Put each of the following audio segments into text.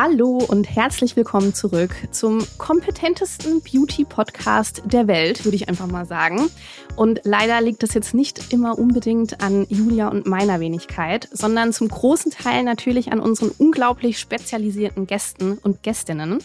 Hallo und herzlich willkommen zurück zum kompetentesten Beauty-Podcast der Welt, würde ich einfach mal sagen. Und leider liegt das jetzt nicht immer unbedingt an Julia und meiner Wenigkeit, sondern zum großen Teil natürlich an unseren unglaublich spezialisierten Gästen und Gästinnen.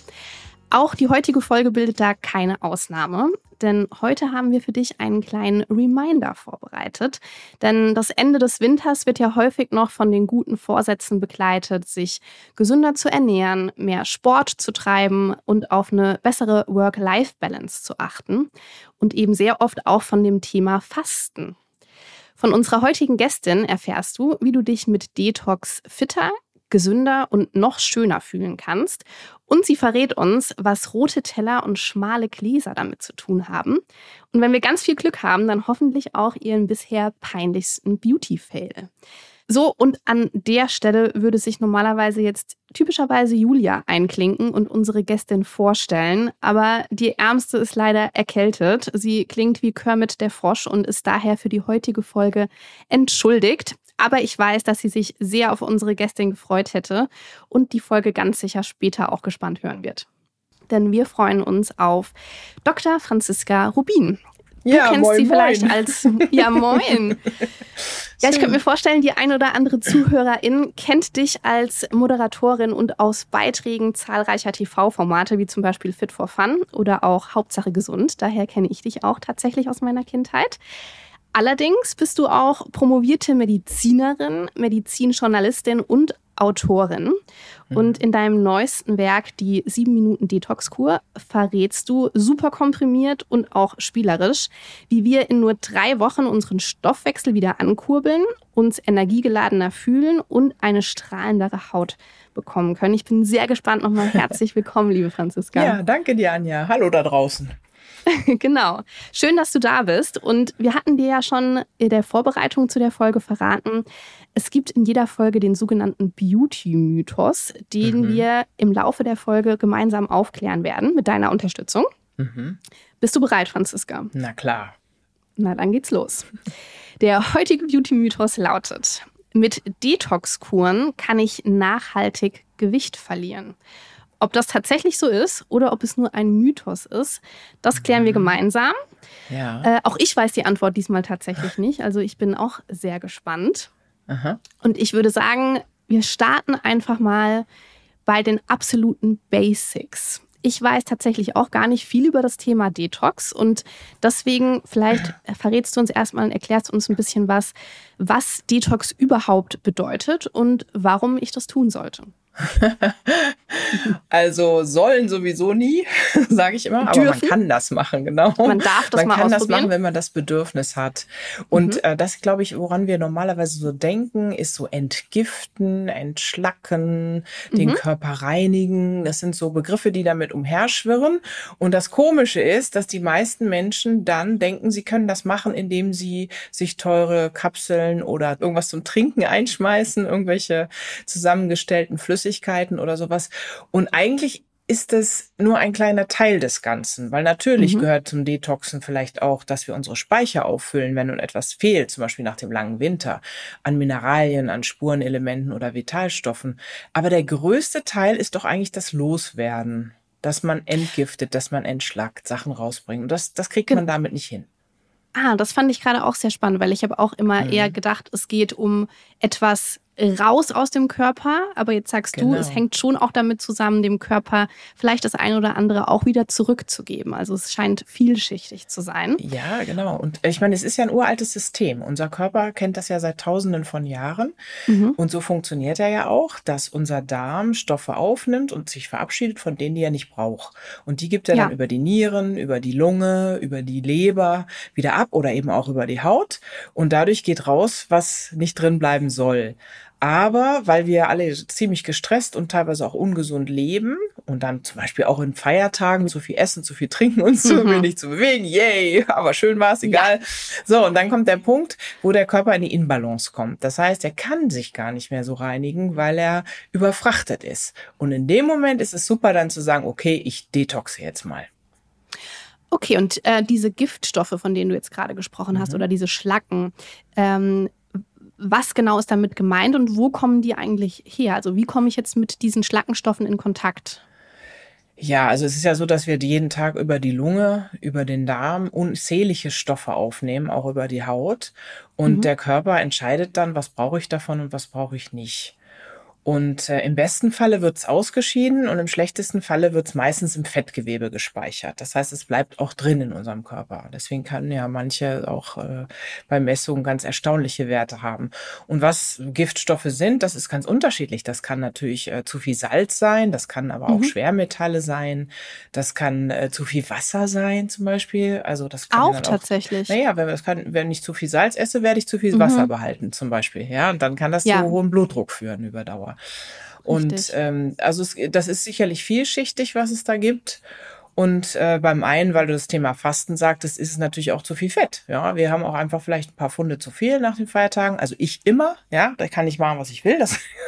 Auch die heutige Folge bildet da keine Ausnahme, denn heute haben wir für dich einen kleinen Reminder vorbereitet. Denn das Ende des Winters wird ja häufig noch von den guten Vorsätzen begleitet, sich gesünder zu ernähren, mehr Sport zu treiben und auf eine bessere Work-Life-Balance zu achten und eben sehr oft auch von dem Thema Fasten. Von unserer heutigen Gästin erfährst du, wie du dich mit Detox fitter, gesünder und noch schöner fühlen kannst. Und sie verrät uns, was rote Teller und schmale Gläser damit zu tun haben. Und wenn wir ganz viel Glück haben, dann hoffentlich auch ihren bisher peinlichsten Beauty-Fail. So, und an der Stelle würde sich normalerweise jetzt typischerweise Julia einklinken und unsere Gästin vorstellen. Aber die Ärmste ist leider erkältet. Sie klingt wie Kermit der Frosch und ist daher für die heutige Folge entschuldigt. Aber ich weiß, dass sie sich sehr auf unsere Gästin gefreut hätte und die Folge ganz sicher später auch gespannt hören wird. Denn wir freuen uns auf Dr. Franziska Rubin. Du Ja, kennst moin, sie vielleicht moin. als Ja, moin. Ja, ich könnte mir vorstellen, die ein oder andere Zuhörerin kennt dich als Moderatorin und aus Beiträgen zahlreicher TV-Formate, wie zum Beispiel Fit for Fun oder auch Hauptsache gesund. Daher kenne ich dich auch tatsächlich aus meiner Kindheit. Allerdings bist du auch promovierte Medizinerin, Medizinjournalistin und Autorin. Und in deinem neuesten Werk, die 7 Minuten Detox-Kur, verrätst du super komprimiert und auch spielerisch, wie wir in nur drei Wochen unseren Stoffwechsel wieder ankurbeln, uns energiegeladener fühlen und eine strahlendere Haut bekommen können. Ich bin sehr gespannt. Nochmal herzlich willkommen, liebe Franziska. Ja, danke dir, Anja. Hallo da draußen. Genau. Schön, dass du da bist. Und wir hatten dir ja schon in der Vorbereitung zu der Folge verraten, es gibt in jeder Folge den sogenannten Beauty-Mythos, den Mhm. wir im Laufe der Folge gemeinsam aufklären werden mit deiner Unterstützung. Mhm. Bist du bereit, Franziska? Na klar. Na, dann geht's los. Der heutige Beauty-Mythos lautet, mit Detox-Kuren kann ich nachhaltig Gewicht verlieren. Ob das tatsächlich so ist oder ob es nur ein Mythos ist, das klären wir gemeinsam. Ja. Äh, auch ich weiß die Antwort diesmal tatsächlich nicht. Also ich bin auch sehr gespannt. Aha. Und ich würde sagen, wir starten einfach mal bei den absoluten Basics. Ich weiß tatsächlich auch gar nicht viel über das Thema Detox und deswegen vielleicht verrätst du uns erstmal und erklärst uns ein bisschen was, was Detox überhaupt bedeutet und warum ich das tun sollte. Also sollen sowieso nie, sage ich immer, aber man Dürfen. kann das machen, genau. Man darf das man mal kann das machen, wenn man das Bedürfnis hat. Und Mhm. äh, das, glaube ich, woran wir normalerweise so denken, ist so entgiften, entschlacken, den Mhm. Körper reinigen. Das sind so Begriffe, die damit umherschwirren. Und das Komische ist, dass die meisten Menschen dann denken, sie können das machen, indem sie sich teure Kapseln oder irgendwas zum Trinken einschmeißen, irgendwelche zusammengestellten Flüssigkeiten oder sowas. Und eigentlich ist es nur ein kleiner Teil des Ganzen, weil natürlich Mhm. gehört zum Detoxen vielleicht auch, dass wir unsere Speicher auffüllen, wenn nun etwas fehlt, zum Beispiel nach dem langen Winter, an Mineralien, an Spurenelementen oder Vitalstoffen. Aber der größte Teil ist doch eigentlich das Loswerden, dass man entgiftet, dass man entschlackt, Sachen rausbringt. Und das, das kriegt man damit nicht hin. Ah, das fand ich gerade auch sehr spannend, weil ich habe auch immer Mhm. eher gedacht, es geht um etwas raus aus dem Körper. Aber jetzt sagst du, Genau. es hängt schon auch damit zusammen, dem Körper vielleicht das eine oder andere auch wieder zurückzugeben. Also es scheint vielschichtig zu sein. Ja, genau. Und ich meine, es ist ja ein uraltes System. Unser Körper kennt das ja seit Tausenden von Jahren. Mhm. Und so funktioniert er ja auch, dass unser Darm Stoffe aufnimmt und sich verabschiedet von denen, die er nicht braucht. Und die gibt er Ja. dann über die Nieren, über die Lunge, über die Leber wieder ab oder eben auch über die Haut. Und dadurch geht raus, was nicht drin bleiben soll. Aber weil wir alle ziemlich gestresst und teilweise auch ungesund leben und dann zum Beispiel auch in Feiertagen zu viel essen, zu viel trinken und zu Mhm. wenig zu bewegen. Yay, aber schön war es, egal. So, und dann kommt der Punkt, wo der Körper in die Inbalance kommt. Das heißt, er kann sich gar nicht mehr so reinigen, weil er überfrachtet ist. Und in dem Moment ist es super dann zu sagen, okay, ich detoxe jetzt mal. Okay, und äh, diese Giftstoffe, von denen du jetzt gerade gesprochen Mhm. hast, oder diese Schlacken, ähm, was genau ist damit gemeint und wo kommen die eigentlich her? Also wie komme ich jetzt mit diesen Schlackenstoffen in Kontakt? Ja, also es ist ja so, dass wir jeden Tag über die Lunge, über den Darm unzählige Stoffe aufnehmen, auch über die Haut. Und Mhm. der Körper entscheidet dann, was brauche ich davon und was brauche ich nicht. Und äh, im besten Falle wird es ausgeschieden und im schlechtesten Falle wird es meistens im Fettgewebe gespeichert. Das heißt, es bleibt auch drin in unserem Körper. Deswegen können ja manche auch äh, bei Messungen ganz erstaunliche Werte haben. Und was Giftstoffe sind, das ist ganz unterschiedlich. Das kann natürlich äh, zu viel Salz sein, das kann aber auch Mhm. Schwermetalle sein, das kann äh, zu viel Wasser sein zum Beispiel. Also das kann Auch tatsächlich. naja, wenn, das kann, wenn ich zu viel Salz esse, werde ich zu viel Mhm. Wasser behalten, zum Beispiel. Ja, und dann kann das Ja. zu hohem Blutdruck führen über Dauer. Und ähm, also es, das ist sicherlich vielschichtig, was es da gibt. Und äh, beim einen, weil du das Thema Fasten sagtest, ist es natürlich auch zu viel Fett. Ja, wir haben auch einfach vielleicht ein paar Funde zu viel nach den Feiertagen. Also ich immer, ja, da kann ich machen, was ich will.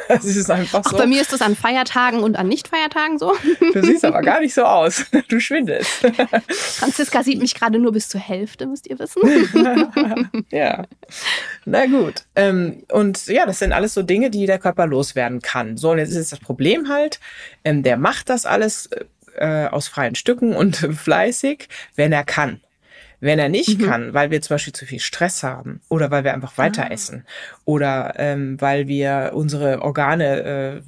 Das, das ist einfach Ach, so. bei mir ist das an Feiertagen und an Nicht-Feiertagen so. Du siehst aber gar nicht so aus. Du schwindelst. Franziska sieht mich gerade nur bis zur Hälfte, müsst ihr wissen. ja. Na gut. Ähm, und ja, das sind alles so Dinge, die der Körper loswerden kann. So, und jetzt ist das Problem halt, ähm, der macht das alles äh, aus freien Stücken und fleißig, wenn er kann. Wenn er nicht kann, weil wir zum Beispiel zu viel Stress haben oder weil wir einfach weiter essen oder ähm, weil wir unsere Organe, äh,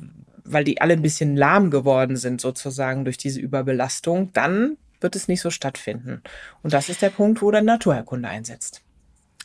weil die alle ein bisschen lahm geworden sind sozusagen durch diese Überbelastung, dann wird es nicht so stattfinden. Und das ist der Punkt, wo dann Naturheilkunde einsetzt.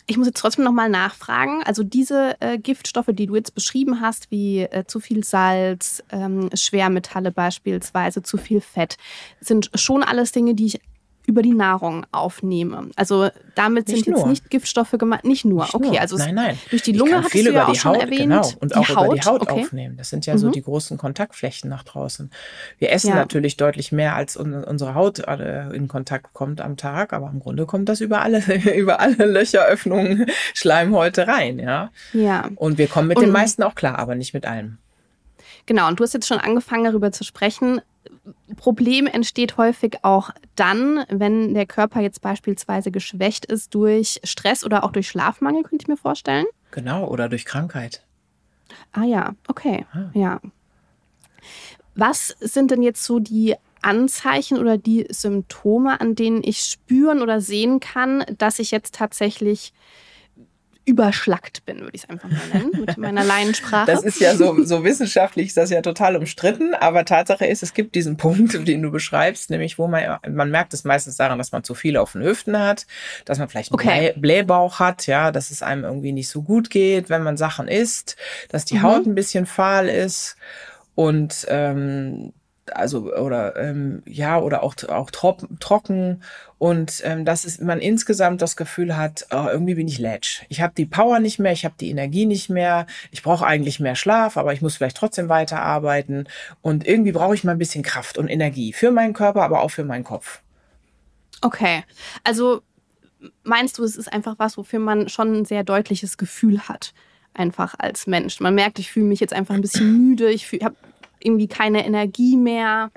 Ich muss jetzt trotzdem nochmal nachfragen. Also diese äh, Giftstoffe, die du jetzt beschrieben hast, wie äh, zu viel Salz, ähm, Schwermetalle beispielsweise, zu viel Fett, sind schon alles Dinge, die ich über die Nahrung aufnehme. Also damit Nicht sind jetzt nur. nicht Giftstoffe gemeint. Nicht nur. Nicht okay, nur. also nein, nein. durch die Lunge hattest viel du ja auch die schon Haut, erwähnt. Genau. Und Die auch über die Haut, Haut okay. aufnehmen. Das sind ja so Mhm. die großen Kontaktflächen nach draußen. Wir essen Ja. natürlich deutlich mehr, als un unsere Haut äh, in Kontakt kommt am Tag, aber im Grunde kommt das über alle, über alle Löcher, Öffnungen, Schleimhäute rein, ja. Ja, Und wir kommen mit Und- den meisten auch klar, aber nicht mit allem. genau. Und du hast jetzt schon angefangen, darüber zu sprechen. Problem entsteht häufig auch dann, wenn der Körper jetzt beispielsweise geschwächt ist durch Stress oder auch durch Schlafmangel, könnte ich mir vorstellen. Genau, oder durch Krankheit. Ah ja, okay. Ah. Ja. Was sind denn jetzt so die Anzeichen oder die Symptome, an denen ich spüren oder sehen kann, dass ich jetzt tatsächlich überschlackt bin, würde ich es einfach mal nennen, mit meiner Laiensprache. Das ist ja so, so wissenschaftlich, ist das ja total umstritten, aber Tatsache ist, es gibt diesen Punkt, den du beschreibst, nämlich wo man, man merkt es meistens daran, dass man zu viel auf den Hüften hat, dass man vielleicht einen Okay. Blä- Blähbauch hat, ja, dass es einem irgendwie nicht so gut geht, wenn man Sachen isst, dass die Mhm. Haut ein bisschen fahl ist und ähm, also oder ähm, ja oder auch auch trocken und ähm, dass es man insgesamt das Gefühl hat, oh, irgendwie bin ich lätsch. Ich habe die Power nicht mehr, ich habe die Energie nicht mehr. Ich brauche eigentlich mehr Schlaf, aber ich muss vielleicht trotzdem weiterarbeiten und irgendwie brauche ich mal ein bisschen Kraft und Energie für meinen Körper, aber auch für meinen Kopf. Okay. Also meinst du, es ist einfach was, wofür man schon ein sehr deutliches Gefühl hat, einfach als Mensch. Man merkt, ich fühle mich jetzt einfach ein bisschen müde, ich habe irgendwie keine Energie mehr,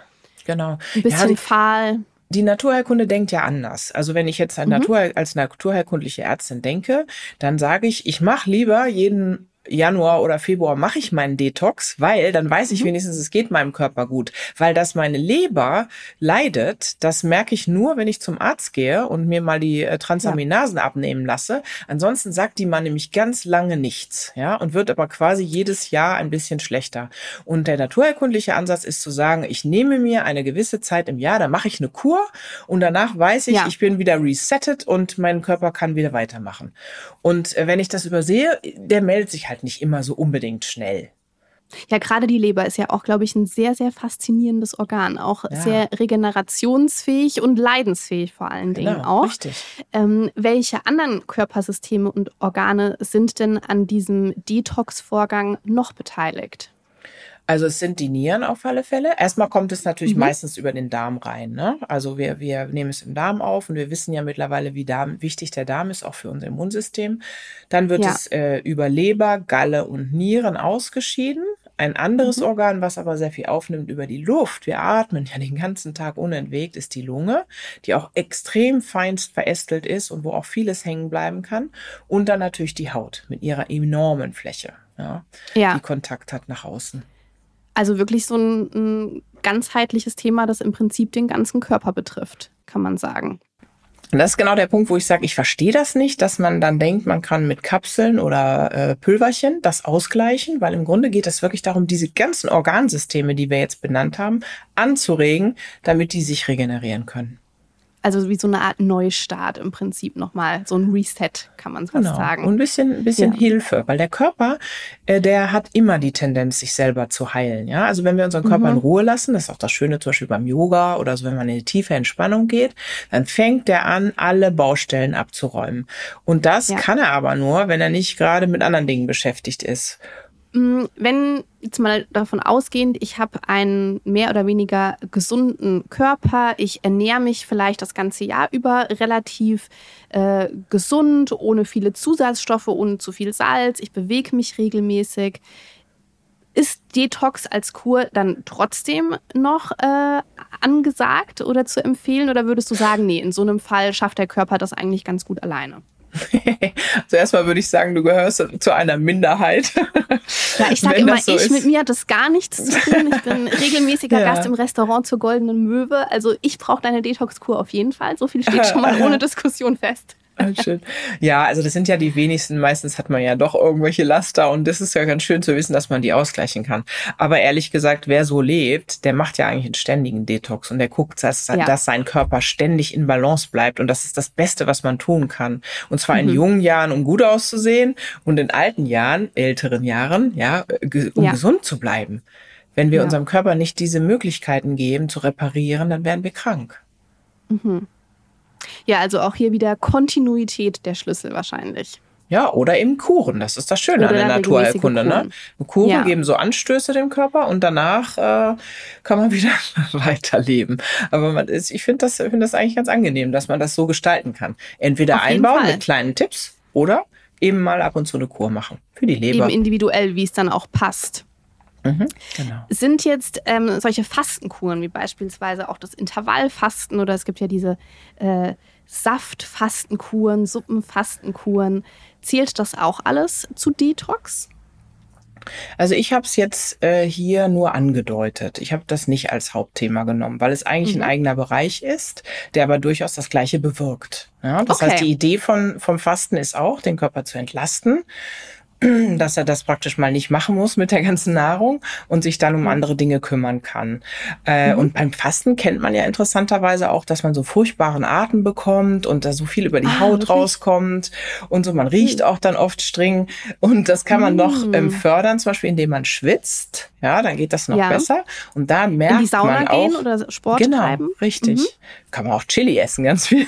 Genau. ein bisschen Ja, die, fahl. die Naturheilkunde denkt ja anders. Also wenn ich jetzt an Natur, als naturheilkundliche Ärztin denke, dann sage ich, ich mache lieber jeden Januar oder Februar mache ich meinen Detox, weil dann weiß ich wenigstens, es geht meinem Körper gut. Weil dass meine Leber leidet, das merke ich nur, wenn ich zum Arzt gehe und mir mal die äh, Transaminasen abnehmen lasse. Ansonsten sagt die man nämlich ganz lange nichts, ja, und wird aber quasi jedes Jahr ein bisschen schlechter. Und der naturheilkundliche Ansatz ist zu sagen, ich nehme mir eine gewisse Zeit im Jahr, da mache ich eine Kur und danach weiß ich, Ja. ich bin wieder resettet und mein Körper kann wieder weitermachen. Und äh, wenn ich das übersehe, der meldet sich halt nicht immer so unbedingt schnell. Ja, gerade die Leber ist ja auch, glaube ich, ein sehr, sehr faszinierendes Organ. Auch Ja. sehr regenerationsfähig und leidensfähig vor allen Dingen auch. Genau, richtig. Ähm, welche anderen Körpersysteme und Organe sind denn an diesem Detox-Vorgang noch beteiligt? Also es sind die Nieren auf alle Fälle. Erstmal kommt es natürlich Mhm. meistens über den Darm rein. Ne? Also wir, wir nehmen es im Darm auf und wir wissen ja mittlerweile, wie Darm, wichtig der Darm ist, auch für unser Immunsystem. Dann wird Ja. es äh, über Leber, Galle und Nieren ausgeschieden. Ein anderes Mhm. Organ, was aber sehr viel aufnimmt über die Luft, wir atmen ja den ganzen Tag unentwegt, ist die Lunge, die auch extrem feinst verästelt ist und wo auch vieles hängen bleiben kann. Und dann natürlich die Haut mit ihrer enormen Fläche, ja, Ja, die Kontakt hat nach außen. Also wirklich so ein, ein ganzheitliches Thema, das im Prinzip den ganzen Körper betrifft, kann man sagen. Und das ist genau der Punkt, wo ich sage, ich verstehe das nicht, dass man dann denkt, man kann mit Kapseln oder äh, Pülverchen das ausgleichen, weil im Grunde geht es wirklich darum, diese ganzen Organsysteme, die wir jetzt benannt haben, anzuregen, damit die sich regenerieren können. Also wie so eine Art Neustart im Prinzip nochmal, so ein Reset, kann man fast sagen. Und ein bisschen, ein bisschen Ja. Hilfe, weil der Körper, äh, der hat immer die Tendenz, sich selber zu heilen. Ja, also wenn wir unseren Körper Mhm. in Ruhe lassen, das ist auch das Schöne zum Beispiel beim Yoga oder so, wenn man in eine tiefe Entspannung geht, dann fängt der an, alle Baustellen abzuräumen. Und das Ja. kann er aber nur, wenn er nicht gerade mit anderen Dingen beschäftigt ist. Mm, Wenn jetzt mal davon ausgehend, ich habe einen mehr oder weniger gesunden Körper, ich ernähre mich vielleicht das ganze Jahr über relativ äh, gesund, ohne viele Zusatzstoffe, ohne zu viel Salz, ich bewege mich regelmäßig. Ist Detox als Kur dann trotzdem noch äh, angesagt oder zu empfehlen? Oder würdest du sagen, nee, in so einem Fall schafft der Körper das eigentlich ganz gut alleine? Also erstmal würde ich sagen, du gehörst zu einer Minderheit. Ja, ich sage immer, so ich ist. mit mir hat das gar nichts zu tun. Ich bin regelmäßiger Ja. Gast im Restaurant zur Goldenen Möwe. Also ich brauche deine Detox-Kur auf jeden Fall. So viel steht schon mal ohne Diskussion fest. Ah, schön. Ja, also das sind ja die wenigsten. Meistens hat man ja doch irgendwelche Laster und das ist ja ganz schön zu wissen, dass man die ausgleichen kann. Aber ehrlich gesagt, wer so lebt, der macht ja eigentlich einen ständigen Detox und der guckt, dass, Ja. dass sein Körper ständig in Balance bleibt und das ist das Beste, was man tun kann. Und zwar Mhm. in jungen Jahren, um gut auszusehen und in alten Jahren, älteren Jahren, ja, um Ja. gesund zu bleiben. Wenn wir Ja. unserem Körper nicht diese Möglichkeiten geben, zu reparieren, dann werden wir krank. Ja, also auch hier wieder Kontinuität der Schlüssel wahrscheinlich. Ja, oder eben Kuren. Das ist das Schöne Oder an der Naturheilkunde. regelmäßige Ne? Kuren. Kuren Ja. geben so Anstöße dem Körper und danach äh, kann man wieder weiterleben. Aber man ist, ich finde das, finde das eigentlich ganz angenehm, dass man das so gestalten kann. Entweder Auf einbauen mit kleinen Tipps oder eben mal ab und zu eine Kur machen. Für die Leber. Eben individuell, wie es dann auch passt. Mhm, genau. Sind jetzt ähm, solche Fastenkuren, wie beispielsweise auch das Intervallfasten oder es gibt ja diese äh, Saftfastenkuren, Suppenfastenkuren, zählt das auch alles zu Detox? Also ich habe es jetzt äh, hier nur angedeutet. Ich habe das nicht als Hauptthema genommen, weil es eigentlich Mhm. ein eigener Bereich ist, der aber durchaus das Gleiche bewirkt. Ja, das Okay. heißt, die Idee von, vom Fasten ist auch, den Körper zu entlasten, dass er das praktisch mal nicht machen muss mit der ganzen Nahrung und sich dann um andere Dinge kümmern kann. Äh, Mhm. Und beim Fasten kennt man ja interessanterweise auch, dass man so furchtbaren Atem bekommt und da so viel über die Ah, Haut wirklich? rauskommt und so. Man riecht auch dann oft streng und das kann man noch ähm, fördern, zum Beispiel indem man schwitzt. Ja, dann geht das noch Ja. besser. Und da merkt In die Sauna man auch, gehen oder Sport genau, treiben? richtig. Mhm. Kann man auch Chili essen, ganz viel.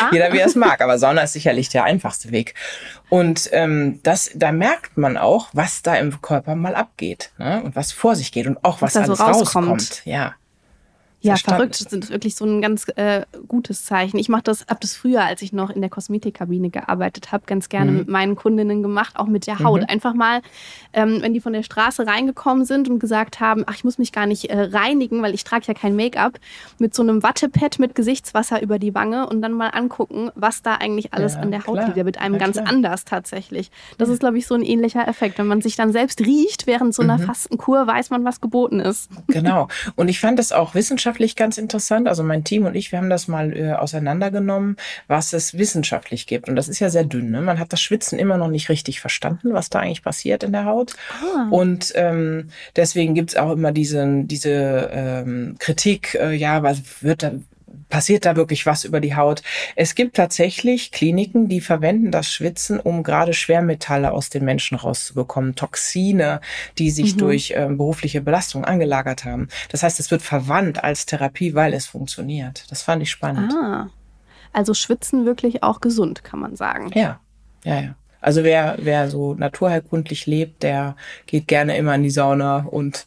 Ah. Jeder wie er es mag. Aber Sauna ist sicherlich der einfachste Weg. Und ähm, das, da merkt man auch, was da im Körper mal abgeht ne? und was vor sich geht und auch was, Was da so alles rauskommt. rauskommt. Ja. Ja, Verstanden. verrückt. Das ist wirklich so ein ganz äh, gutes Zeichen. Ich mache das, hab das früher, als ich noch in der Kosmetikkabine gearbeitet habe, ganz gerne Mhm. mit meinen Kundinnen gemacht, auch mit der Haut. Einfach mal, ähm, wenn die von der Straße reingekommen sind und gesagt haben, ach, ich muss mich gar nicht äh, reinigen, weil ich trage ja kein Make-up, mit so einem Wattepad mit Gesichtswasser über die Wange und dann mal angucken, was da eigentlich alles Ja, an der Haut klar. liegt. Der wird einem Ja, ganz klar. anders tatsächlich. Das ist, glaube ich, so ein ähnlicher Effekt. Wenn man sich dann selbst riecht während so einer Mhm. Fastenkur, weiß man, was geboten ist. Genau. Und ich fand das auch wissenschaftlich ganz interessant. Also mein Team und ich, wir haben das mal äh, auseinandergenommen, was es wissenschaftlich gibt. Und das ist ja sehr dünn. Ne? Man hat das Schwitzen immer noch nicht richtig verstanden, was da eigentlich passiert in der Haut. Und ähm, deswegen gibt's auch immer diese, diese ähm, Kritik, äh, ja, was wird da passiert da wirklich was über die Haut. Es gibt tatsächlich Kliniken, die verwenden das Schwitzen, um gerade Schwermetalle aus den Menschen rauszubekommen, Toxine, die sich Mhm. durch ähm, berufliche Belastung angelagert haben. Das heißt, es wird verwandt als Therapie, weil es funktioniert. Das fand ich spannend. Ah, also schwitzen wirklich auch gesund, kann man sagen. Ja, ja, ja. Also wer, wer so naturheilkundlich lebt, der geht gerne immer in die Sauna und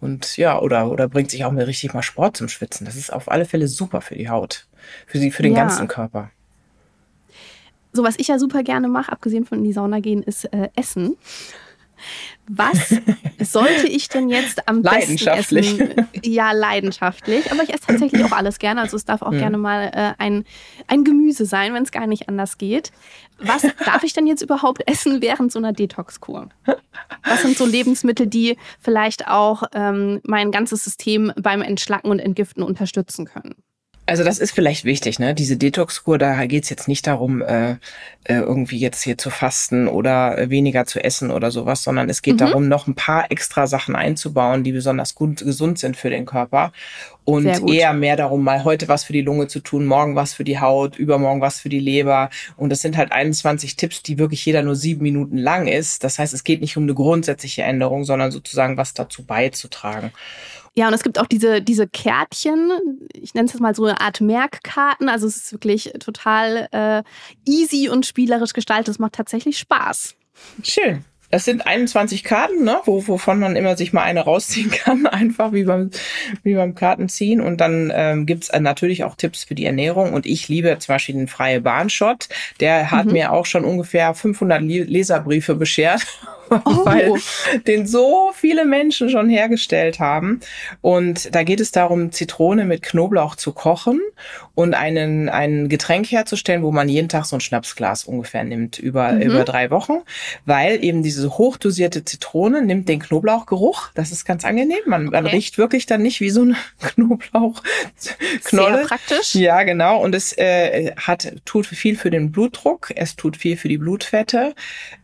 und ja, oder, oder bringt sich auch mal richtig mal Sport zum Schwitzen. Das ist auf alle Fälle super für die Haut. Für sie, für den Ja. ganzen Körper. So, was ich ja super gerne mache, abgesehen von in die Sauna gehen, ist äh, Essen. Was sollte ich denn jetzt am besten Leidenschaftlich. essen? Ja, leidenschaftlich. Aber ich esse tatsächlich auch alles gerne. Also es darf auch gerne mal äh, ein, ein Gemüse sein, wenn es gar nicht anders geht. Was darf ich denn jetzt überhaupt essen während so einer Detox-Kur? Was sind so Lebensmittel, die vielleicht auch ähm, mein ganzes System beim Entschlacken und Entgiften unterstützen können? Also das ist vielleicht wichtig, ne? Diese Detox-Kur, da geht's jetzt nicht darum, äh, äh, irgendwie jetzt hier zu fasten oder äh, weniger zu essen oder sowas, sondern es geht darum, noch ein paar extra Sachen einzubauen, die besonders gut, gesund sind für den Körper. Und eher mehr darum, mal heute was für die Lunge zu tun, morgen was für die Haut, übermorgen was für die Leber. Und das sind halt 21 Tipps, die wirklich jeder nur sieben Minuten lang ist. Das heißt, es geht nicht um eine grundsätzliche Änderung, sondern sozusagen was dazu beizutragen. Ja, und es gibt auch diese, diese Kärtchen, ich nenne es jetzt mal so eine Art Merkkarten. Also es ist wirklich total äh, easy und spielerisch gestaltet. Es macht tatsächlich Spaß. Schön. Das sind 21 Karten, ne, wo, wovon man immer sich mal eine rausziehen kann, einfach wie beim, wie beim Kartenziehen. Und dann ähm, gibt's äh, natürlich auch Tipps für die Ernährung. Und ich liebe zum Beispiel den Freie Bahnshot. Der hat mir auch schon ungefähr 500 Le- Leserbriefe beschert, weil den so viele Menschen schon hergestellt haben. Und da geht es darum, Zitrone mit Knoblauch zu kochen und einen, ein Getränk herzustellen, wo man jeden Tag so ein Schnapsglas ungefähr nimmt über, über drei Wochen, weil eben diese hochdosierte Zitrone nimmt den Knoblauchgeruch. Das ist ganz angenehm. Man, man Okay. riecht wirklich dann nicht wie so eine Knoblauchknolle. Sehr praktisch. Ja, genau. Und es äh, hat, tut viel für den Blutdruck, es tut viel für die Blutfette,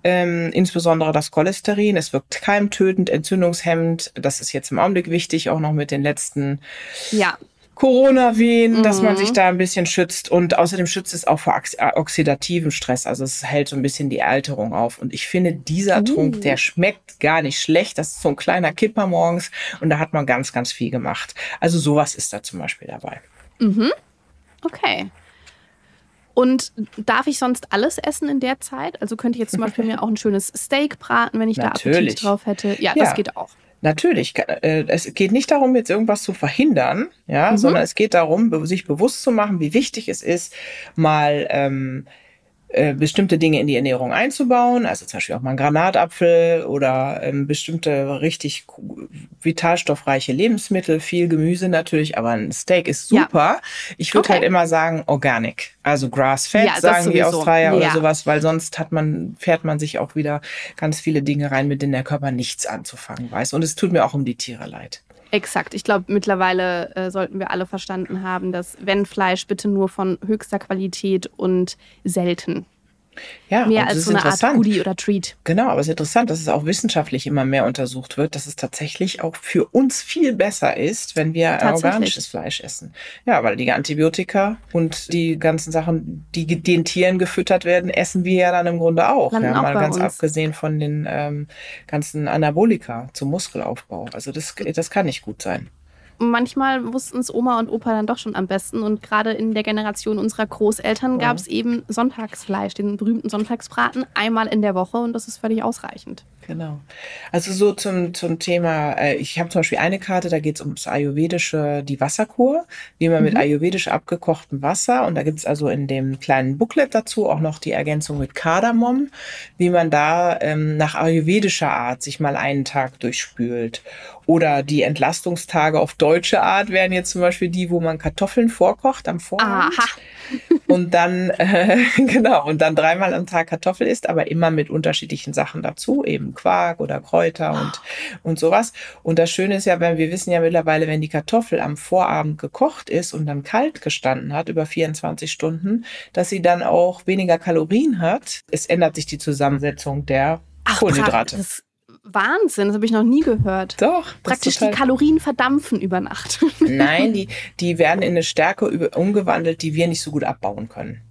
ähm, insbesondere das Cholesterin. Es wirkt keimtötend, entzündungshemmend. Das ist jetzt im Augenblick wichtig, auch noch mit den letzten Ja, Corona-Wehen, dass man Mhm. sich da ein bisschen schützt. Und außerdem schützt es auch vor äh, oxidativen Stress. Also es hält so ein bisschen die Alterung auf. Und ich finde, dieser Trunk, der schmeckt gar nicht schlecht. Das ist so ein kleiner Kipper morgens. Und da hat man ganz, ganz viel gemacht. Also sowas ist da zum Beispiel dabei. okay. Und darf ich sonst alles essen in der Zeit? Also könnte ich jetzt zum Beispiel mir auch ein schönes Steak braten, wenn ich da Natürlich. Appetit drauf hätte. Ja, Ja. das geht auch. Natürlich, äh, es geht nicht darum, jetzt irgendwas zu verhindern, ja, sondern es geht darum, sich bewusst zu machen, wie wichtig es ist, mal ähm, äh, bestimmte Dinge in die Ernährung einzubauen, also zum Beispiel auch mal einen Granatapfel oder ähm, bestimmte richtig vitalstoffreiche Lebensmittel, viel Gemüse natürlich, aber ein Steak ist Ja. super. Ich würde Okay. halt immer sagen Organic, also Grass-Fed, Ja, sagen die. Australier oder Ja. sowas, weil sonst hat man, fährt man sich auch wieder ganz viele Dinge rein, mit denen der Körper nichts anzufangen weiß. Und es tut mir auch um die Tiere leid. Exakt. Ich glaube, mittlerweile äh, sollten wir alle verstanden haben, dass wenn Fleisch bitte nur von höchster Qualität und selten. Ja, Mehr als ist so eine Art interessant. Goodie oder Treat. Genau, aber es ist interessant, dass es auch wissenschaftlich immer mehr untersucht wird, dass es tatsächlich auch für uns viel besser ist, wenn wir organisches Fleisch essen. Ja, weil die Antibiotika und die ganzen Sachen, die den Tieren gefüttert werden, essen wir ja dann im Grunde auch. Landen Ja, auch mal ganz uns. abgesehen von den ähm, ganzen Anabolika zum Muskelaufbau. Also das, das kann nicht gut sein. Manchmal wussten es Oma und Opa dann doch schon am besten. Und gerade in der Generation unserer Großeltern gab es eben Sonntagsfleisch, den berühmten Sonntagsbraten, einmal in der Woche. Und das ist völlig ausreichend. Genau. Also so zum, zum Thema, äh, ich habe zum Beispiel eine Karte, da geht es ums Ayurvedische, die Wasserkur, wie man mit ayurvedisch abgekochtem Wasser, und da gibt es also in dem kleinen Booklet dazu auch noch die Ergänzung mit Kardamom, wie man da ähm, nach ayurvedischer Art sich mal einen Tag durchspült. Oder die Entlastungstage auf deutsche Art wären jetzt zum Beispiel die, wo man Kartoffeln vorkocht am Vorabend Aha. und dann äh, genau und dann dreimal am Tag Kartoffel isst, aber immer mit unterschiedlichen Sachen dazu, eben Quark oder Kräuter und und sowas. Und das Schöne ist ja, wenn wir wissen ja mittlerweile, wenn die Kartoffel am Vorabend gekocht ist und dann kalt gestanden hat über 24 Stunden, dass sie dann auch weniger Kalorien hat. Es ändert sich die Zusammensetzung der Ach, Kohlenhydrate. Das Wahnsinn, das habe ich noch nie gehört. Doch, Praktisch die Kalorien verdampfen über Nacht. Nein, die, die werden in eine Stärke über- umgewandelt, die wir nicht so gut abbauen können.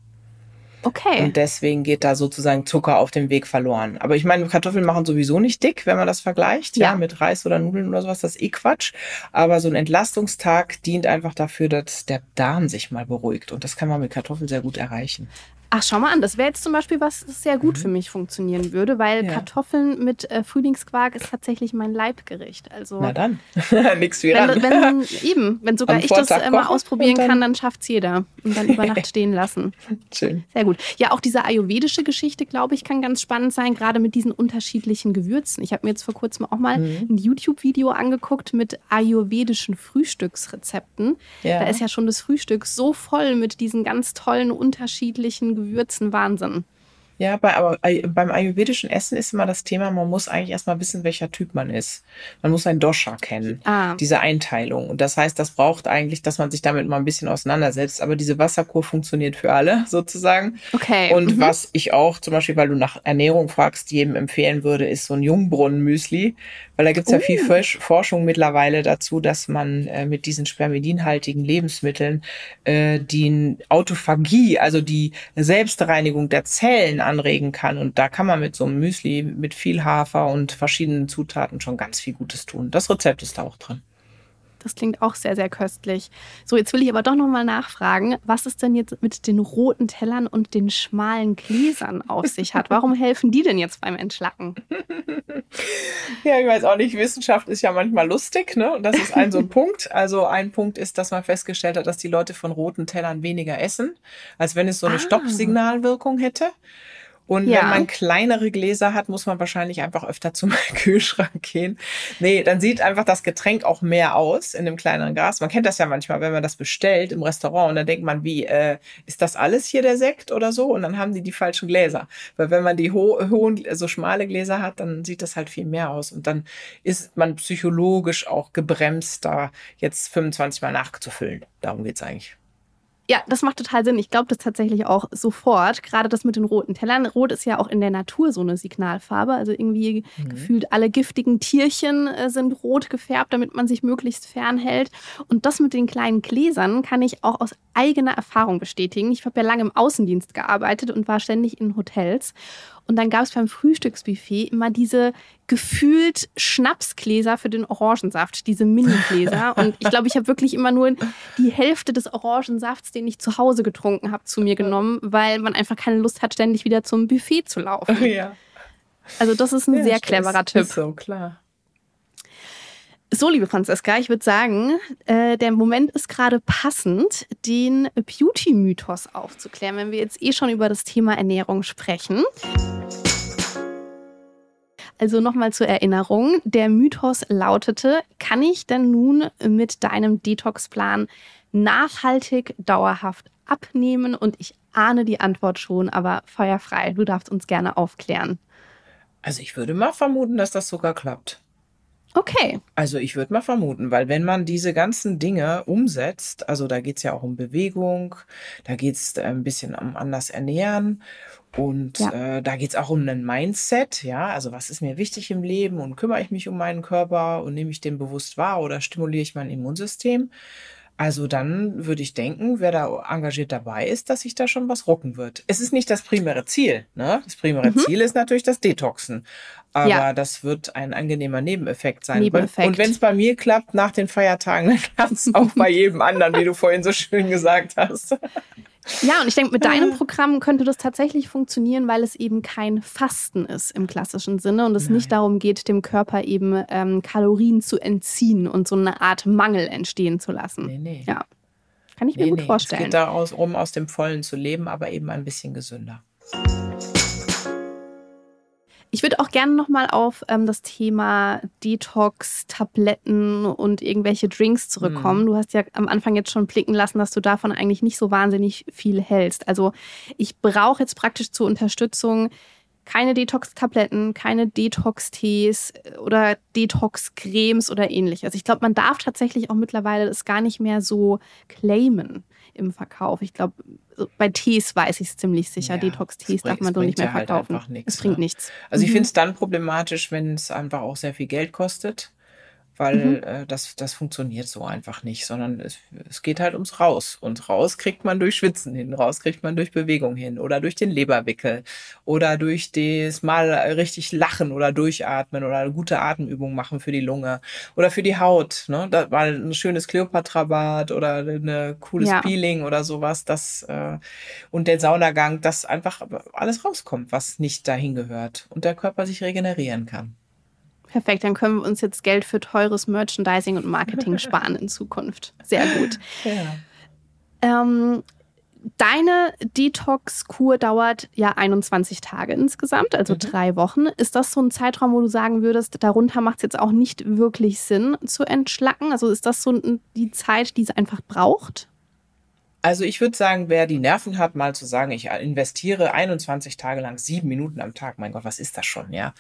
Okay. Und deswegen geht da sozusagen Zucker auf dem Weg verloren. Aber ich meine, Kartoffeln machen sowieso nicht dick, wenn man das vergleicht, ja, Ja. mit Reis oder Nudeln oder sowas, das ist eh Quatsch. Aber so ein Entlastungstag dient einfach dafür, dass der Darm sich mal beruhigt. Und das kann man mit Kartoffeln sehr gut erreichen. Ach, schau mal an. Das wäre jetzt zum Beispiel was, das sehr gut für mich funktionieren würde, weil Mhm. Ja. Kartoffeln mit äh, Frühlingsquark ist tatsächlich mein Leibgericht. Also Na dann, nix wie wenn, wenn, eben, wenn sogar Am ich das äh, mal ausprobieren dann- kann, dann schafft's jeder. Und dann über Nacht stehen lassen. Schön. Sehr gut. Ja, auch diese ayurvedische Geschichte, glaube ich, kann ganz spannend sein, gerade mit diesen unterschiedlichen Gewürzen. Ich habe mir jetzt vor kurzem auch mal Mhm. ein YouTube-Video angeguckt mit ayurvedischen Frühstücksrezepten. Ja. Da ist ja schon das Frühstück so voll mit diesen ganz tollen unterschiedlichen Gewürzen. Wahnsinn. Ja, bei, aber Ay- beim ayurvedischen Essen ist immer das Thema, man muss eigentlich erstmal wissen, welcher Typ man ist. Man muss ein Dosha kennen, Ah. diese Einteilung. Und das heißt, das braucht eigentlich, dass man sich damit mal ein bisschen auseinandersetzt. Aber diese Wasserkur funktioniert für alle sozusagen. Okay. Und mhm. was ich auch zum Beispiel, weil du nach Ernährung fragst, jedem empfehlen würde, ist so ein Jungbrunnen-Müsli. Weil da gibt's ja viel Oh. Forsch- Forschung mittlerweile dazu, dass man äh, mit diesen spermidinhaltigen Lebensmitteln äh, die Autophagie, also die Selbstreinigung der Zellen anregen kann. Und da kann man mit so einem Müsli mit viel Hafer und verschiedenen Zutaten schon ganz viel Gutes tun. Das Rezept ist da auch drin. Das klingt auch sehr, sehr köstlich. So, jetzt will ich aber doch nochmal nachfragen, was es denn jetzt mit den roten Tellern und den schmalen Gläsern auf sich hat. Warum helfen die denn jetzt beim Entschlacken? Ja, ich weiß auch nicht, Wissenschaft ist ja manchmal lustig, ne? Und das ist ein so ein Punkt. Also ein Punkt ist, dass man festgestellt hat, dass die Leute von roten Tellern weniger essen, als wenn es so eine Ah. Stoppsignalwirkung hätte. Und Ja. wenn man kleinere Gläser hat, muss man wahrscheinlich einfach öfter zum Kühlschrank gehen. Nee, dann sieht einfach das Getränk auch mehr aus in einem kleineren Glas. Man kennt das ja manchmal, wenn man das bestellt im Restaurant und dann denkt man, wie, äh, ist das alles hier der Sekt oder so? Und dann haben die die falschen Gläser. Weil wenn man die ho hohen, so schmale Gläser hat, dann sieht das halt viel mehr aus. Und dann ist man psychologisch auch gebremst, da jetzt 25 Mal nachzufüllen. Darum geht's eigentlich. Ja, das macht total Sinn. Ich glaube das tatsächlich auch sofort. Gerade das mit den roten Tellern. Rot ist ja auch in der Natur so eine Signalfarbe. Also irgendwie gefühlt alle giftigen Tierchen äh, sind rot gefärbt, damit man sich möglichst fernhält. Und das mit den kleinen Gläsern kann ich auch aus eigener Erfahrung bestätigen. Ich habe ja lange im Außendienst gearbeitet und war ständig in Hotels. Und dann gab es beim Frühstücksbuffet immer diese gefühlt Schnapsgläser für den Orangensaft, diese Mini-Gläser. Und ich glaube, ich habe wirklich immer nur die Hälfte des Orangensafts, den ich zu Hause getrunken habe, zu mir genommen, weil man einfach keine Lust hat, ständig wieder zum Buffet zu laufen. Ja. Also das ist ein Ja, sehr cleverer Tipp. Ist so, klar. So, liebe Franziska, ich würde sagen, äh, der Moment ist gerade passend, den Beauty-Mythos aufzuklären, wenn wir jetzt eh schon über das Thema Ernährung sprechen. Also nochmal zur Erinnerung, der Mythos lautete, kann ich denn nun mit deinem Detox-Plan nachhaltig, dauerhaft abnehmen? Und ich ahne die Antwort schon, aber feuerfrei, du darfst uns gerne aufklären. Also ich würde mal vermuten, dass das sogar klappt. Okay, Also ich würde mal vermuten, weil wenn man diese ganzen Dinge umsetzt, also da geht's ja auch um Bewegung, da geht's äh, ein bisschen um anders ernähren und Ja. äh, da geht's auch um ein Mindset, ja, also was ist mir wichtig im Leben und kümmere ich mich um meinen Körper und nehme ich den bewusst wahr oder stimuliere ich mein Immunsystem? Also dann würde ich denken, wer da engagiert dabei ist, dass sich da schon was rucken wird. Es ist nicht das primäre Ziel. Ne? Das primäre Ziel ist natürlich das Detoxen. Aber Mhm. Ja. das wird ein angenehmer Nebeneffekt sein. Nebeneffekt. Und wenn es bei mir klappt nach den Feiertagen, dann klappt es auch bei jedem anderen, wie du vorhin so schön gesagt hast. Ja, und ich denke, mit deinem Programm könnte das tatsächlich funktionieren, weil es eben kein Fasten ist im klassischen Sinne und es nicht darum geht, dem Körper eben ähm, Kalorien zu entziehen und so eine Art Mangel entstehen zu lassen. Nee, nee. Ja, kann ich mir Nee, gut nee. Es vorstellen. geht darum, aus dem Vollen zu leben, aber eben ein bisschen gesünder. Ich würde auch gerne nochmal auf ähm, das Thema Detox, Tabletten und irgendwelche Drinks zurückkommen. Mhm. Du hast ja am Anfang jetzt schon blicken lassen, dass du davon eigentlich nicht so wahnsinnig viel hältst. Also ich brauche jetzt praktisch zur Unterstützung keine Detox-Tabletten, keine Detox-Tees oder Detox-Cremes oder ähnliches. Ich glaube, man darf tatsächlich auch mittlerweile das gar nicht mehr so claimen im Verkauf. Ich glaube, bei Tees weiß ich es ziemlich sicher. Ja, Detox-Tees darf man so nicht mehr ja halt verkaufen. einfach nichts, es bringt ne? nichts. Also ich Mhm. finde es dann problematisch, wenn es einfach auch sehr viel Geld kostet. Weil Mhm. äh, das, das funktioniert so einfach nicht, sondern es, es geht halt ums Raus. Und raus kriegt man durch Schwitzen hin, raus kriegt man durch Bewegung hin oder durch den Leberwickel oder durch das mal richtig lachen oder durchatmen oder eine gute Atemübung machen für die Lunge oder für die Haut. Ne? Da, mal ein schönes Kleopatra-Bad oder ein cooles Ja. Peeling oder sowas. Das, äh, und der Saunagang, dass einfach alles rauskommt, was nicht dahin gehört und der Körper sich regenerieren kann. Perfekt, dann können wir uns jetzt Geld für teures Merchandising und Marketing sparen in Zukunft. Sehr gut. Ja. Ähm, deine Detox-Kur dauert ja 21 Tage insgesamt, also Mhm. drei Wochen. Ist das so ein Zeitraum, wo du sagen würdest, darunter macht es jetzt auch nicht wirklich Sinn zu entschlacken? Also ist das so die Zeit, die es einfach braucht? Also ich würde sagen, wer die Nerven hat, mal zu sagen, ich investiere 21 Tage lang sieben Minuten am Tag, mein Gott, was ist das schon, ja?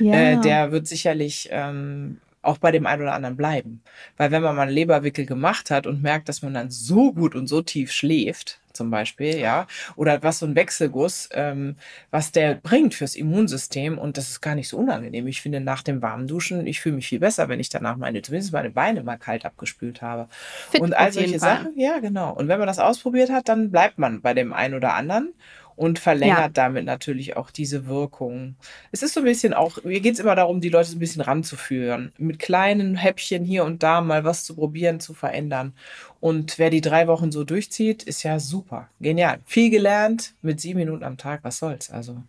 Äh, der wird sicherlich ähm, auch bei dem einen oder anderen bleiben. Weil wenn man mal einen Leberwickel gemacht hat und merkt, dass man dann so gut und so tief schläft, zum Beispiel, ja, oder was so ein Wechselguss, ähm, was der bringt fürs Immunsystem und das ist gar nicht so unangenehm. Ich finde, nach dem warmen Duschen, ich fühle mich viel besser, wenn ich danach meine, zumindest meine Beine mal kalt abgespült habe. Fit und all solche. Sachen, ja, genau. Und wenn man das ausprobiert hat, dann bleibt man bei dem einen oder anderen und verlängert Ja. damit natürlich auch diese Wirkung. Es ist so ein bisschen auch, mir geht es immer darum, die Leute so ein bisschen ranzuführen. Mit kleinen Häppchen hier und da mal was zu probieren, zu verändern. Und wer die drei Wochen so durchzieht, ist ja super. Genial. Viel gelernt mit sieben Minuten am Tag, was soll's. Also.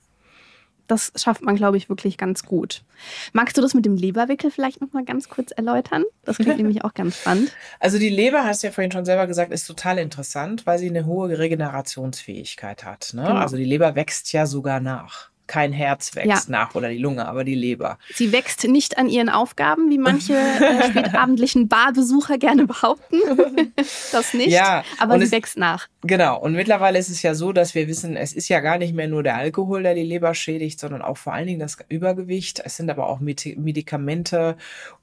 Das schafft man, glaube ich, wirklich ganz gut. Magst du das mit dem Leberwickel vielleicht noch mal ganz kurz erläutern? Das klingt nämlich auch ganz spannend. Also die Leber, hast du ja vorhin schon selber gesagt, ist total interessant, weil sie eine hohe Regenerationsfähigkeit hat. Ne? Genau. Also die Leber wächst ja sogar nach. Kein Herz wächst Ja. nach oder die Lunge, aber die Leber. Sie wächst nicht an ihren Aufgaben, wie manche äh, spätabendlichen Barbesucher gerne behaupten. das nicht. Ja, aber sie es- wächst nach. Genau. Und mittlerweile ist es ja so, dass wir wissen, es ist ja gar nicht mehr nur der Alkohol, der die Leber schädigt, sondern auch vor allen Dingen das Übergewicht. Es sind aber auch Medi- Medikamente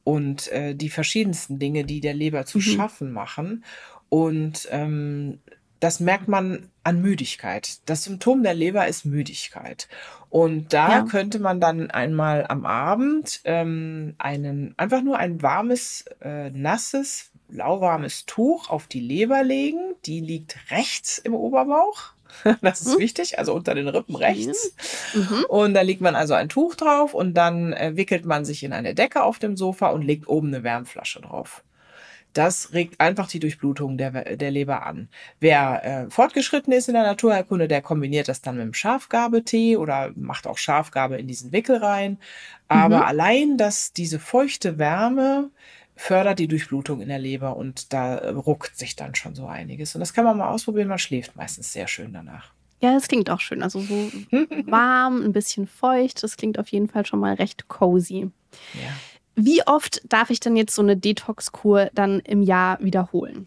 und äh, die verschiedensten Dinge, die der Leber zu Mhm. schaffen machen. Und ähm, das merkt man an Müdigkeit. Das Symptom der Leber ist Müdigkeit. Und da Ja. könnte man dann einmal am Abend ähm, einen, einfach nur ein warmes, äh, nasses, lauwarmes Tuch auf die Leber legen. Die liegt rechts im Oberbauch. Das ist Mhm. wichtig, also unter den Rippen rechts. Mhm. Und da legt man also ein Tuch drauf und dann äh, wickelt man sich in eine Decke auf dem Sofa und legt oben eine Wärmflasche drauf. Das regt einfach die Durchblutung der, der Leber an. Wer äh, fortgeschritten ist in der Naturheilkunde, der kombiniert das dann mit dem Schafgabetee oder macht auch Schafgabe in diesen Wickel rein. Aber Mhm. allein, dass diese feuchte Wärme fördert die Durchblutung in der Leber und da äh, ruckt sich dann schon so einiges. Und das kann man mal ausprobieren. Man schläft meistens sehr schön danach. Ja, das klingt auch schön. Also so warm, ein bisschen feucht. Das klingt auf jeden Fall schon mal recht cozy. Ja. Wie oft darf ich denn jetzt so eine Detox-Kur dann im Jahr wiederholen?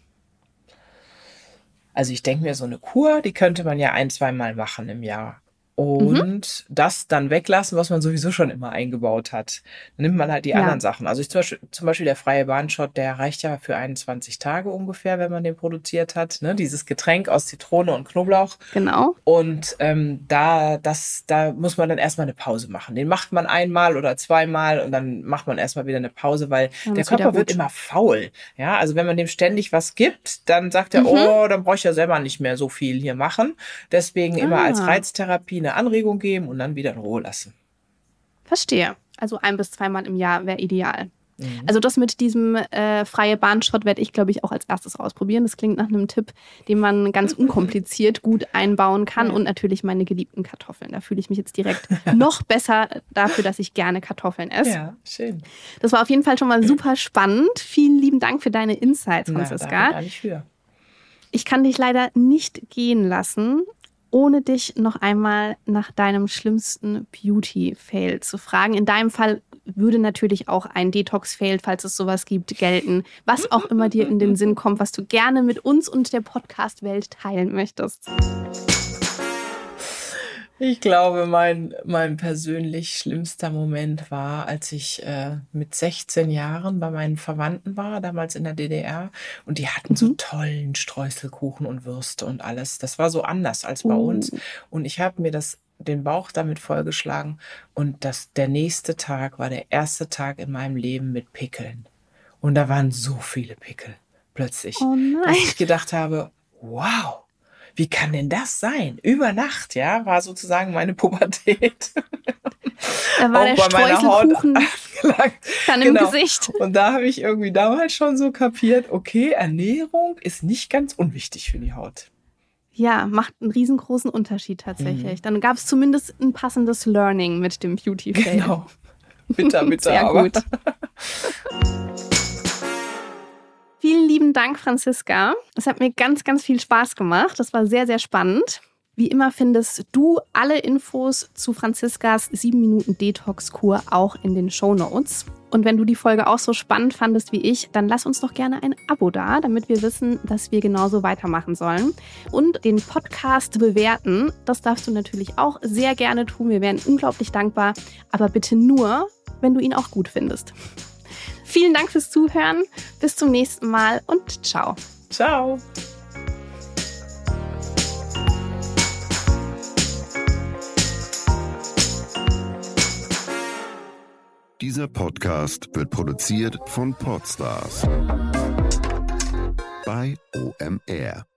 Also ich denke mir, so eine Kur, die könnte man ja ein, zweimal machen im Jahr. Und das dann weglassen, was man sowieso schon immer eingebaut hat. Dann nimmt man halt die Ja. anderen Sachen. Also ich zum Beispiel, zum Beispiel der freie Bahnshot, der reicht ja für 21 Tage ungefähr, wenn man den produziert hat. Ne? Dieses Getränk aus Zitrone und Knoblauch. Genau. Und ähm, da, das, da muss man dann erstmal eine Pause machen. Den macht man einmal oder zweimal und dann macht man erstmal wieder eine Pause, weil Dann der Körper wird immer faul. Ja, also wenn man dem ständig was gibt, dann sagt er, Mhm. oh, dann brauche ich ja selber nicht mehr so viel hier machen. Deswegen immer Ah. als Reiztherapie eine Anregung geben und dann wieder in Ruhe lassen. Verstehe. Also ein bis zweimal im Jahr wäre ideal. Mhm. Also das mit diesem äh, freie Bahnschrott werde ich, glaube ich, auch als erstes ausprobieren. Das klingt nach einem Tipp, den man ganz unkompliziert gut einbauen kann. Ja. Und natürlich meine geliebten Kartoffeln. Da fühle ich mich jetzt direkt noch besser dafür, dass ich gerne Kartoffeln esse. Ja, schön. Das war auf jeden Fall schon mal super spannend. Vielen lieben Dank für deine Insights, Na, Franziska. für. Ich kann dich leider nicht gehen lassen, ohne dich noch einmal nach deinem schlimmsten Beauty-Fail zu fragen. In deinem Fall würde natürlich auch ein Detox-Fail, falls es sowas gibt, gelten. Was auch immer dir in den Sinn kommt, was du gerne mit uns und der Podcast-Welt teilen möchtest. Ich glaube, mein, mein persönlich schlimmster Moment war, als ich äh, mit 16 Jahren bei meinen Verwandten war, damals in der DDR. Und die hatten so Mhm. tollen Streuselkuchen und Würste und alles. Das war so anders als bei Uh. uns. Und ich habe mir das den Bauch damit vollgeschlagen. Und das, der nächste Tag war der erste Tag in meinem Leben mit Pickeln. Und da waren so viele Pickel plötzlich, Oh dass ich gedacht habe, wow, wie kann denn das sein? Über Nacht, ja, war sozusagen meine Pubertät. Da war auch der bei meiner Haut Streuselkuchen angelangt. dann im Genau. Gesicht. Und da habe ich irgendwie damals schon so kapiert, okay, Ernährung ist nicht ganz unwichtig für die Haut. Ja, macht einen riesengroßen Unterschied tatsächlich. Dann gab es zumindest ein passendes Learning mit dem Beauty Fail. Genau. Bitter, bitter, Sehr aber. gut. Vielen lieben Dank, Franziska. Es hat mir ganz, ganz viel Spaß gemacht. Das war sehr, sehr spannend. Wie immer findest du alle Infos zu Franziskas 7 Minuten Detox-Kur auch in den Show Notes. Und wenn du die Folge auch so spannend fandest wie ich, dann lass uns doch gerne ein Abo da, damit wir wissen, dass wir genauso weitermachen sollen. Und den Podcast bewerten, das darfst du natürlich auch sehr gerne tun. Wir wären unglaublich dankbar, aber bitte nur, wenn du ihn auch gut findest. Vielen Dank fürs Zuhören. Bis zum nächsten Mal und ciao. Ciao. Dieser Podcast wird produziert von Podstars bei OMR.